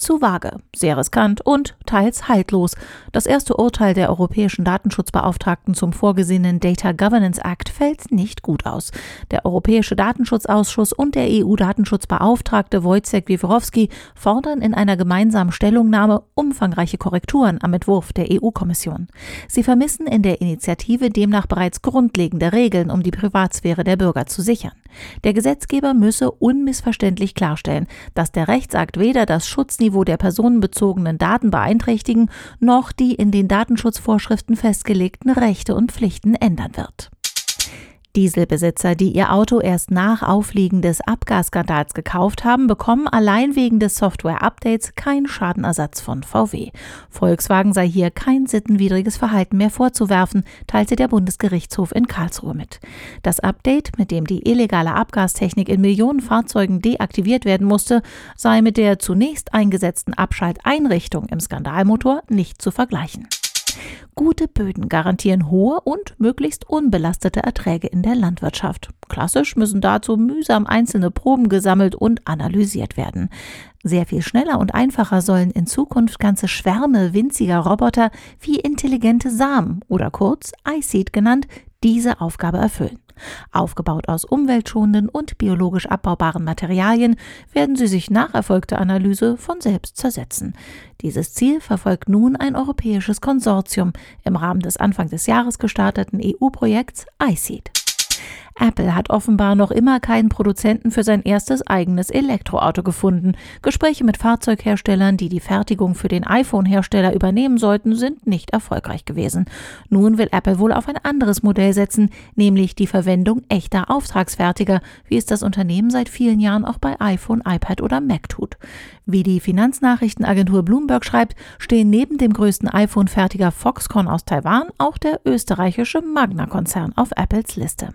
zu vage, sehr riskant und teils haltlos. Das erste Urteil der Europäischen Datenschutzbeauftragten zum vorgesehenen Data Governance Act fällt nicht gut aus. Der Europäische Datenschutzausschuss und der EU-Datenschutzbeauftragte Wojciech Wieworowski fordern in einer gemeinsamen Stellungnahme umfangreiche Korrekturen am Entwurf der EU-Kommission. Sie vermissen in der Initiative demnach bereits grundlegende Regeln, um die Privatsphäre der Bürger zu sichern. Der Gesetzgeber müsse unmissverständlich klarstellen, dass der Rechtsakt weder das Schutzniveau der personenbezogenen Daten beeinträchtigen noch die in den Datenschutzvorschriften festgelegten Rechte und Pflichten ändern wird. Dieselbesitzer, die ihr Auto erst nach Aufliegen des Abgasskandals gekauft haben, bekommen allein wegen des Software-Updates keinen Schadenersatz von VW. Volkswagen sei hier kein sittenwidriges Verhalten mehr vorzuwerfen, teilte der Bundesgerichtshof in Karlsruhe mit. Das Update, mit dem die illegale Abgastechnik in Millionen Fahrzeugen deaktiviert werden musste, sei mit der zunächst eingesetzten Abschalteinrichtung im Skandalmotor nicht zu vergleichen. Gute Böden garantieren hohe und möglichst unbelastete Erträge in der Landwirtschaft. Klassisch müssen dazu mühsam einzelne Proben gesammelt und analysiert werden. Sehr viel schneller und einfacher sollen in Zukunft ganze Schwärme winziger Roboter wie intelligente Samen oder kurz iSeed genannt diese Aufgabe erfüllen. Aufgebaut aus umweltschonenden und biologisch abbaubaren Materialien werden sie sich nach erfolgter Analyse von selbst zersetzen. Dieses Ziel verfolgt nun ein europäisches Konsortium im Rahmen des Anfang des Jahres gestarteten EU-Projekts iSeed. Apple hat offenbar noch immer keinen Produzenten für sein erstes eigenes Elektroauto gefunden. Gespräche mit Fahrzeugherstellern, die die Fertigung für den iPhone-Hersteller übernehmen sollten, sind nicht erfolgreich gewesen. Nun will Apple wohl auf ein anderes Modell setzen, nämlich die Verwendung echter Auftragsfertiger, wie es das Unternehmen seit vielen Jahren auch bei iPhone, iPad oder Mac tut. Wie die Finanznachrichtenagentur Bloomberg schreibt, stehen neben dem größten iPhone-Fertiger Foxconn aus Taiwan auch der österreichische Magna-Konzern auf Apples Liste.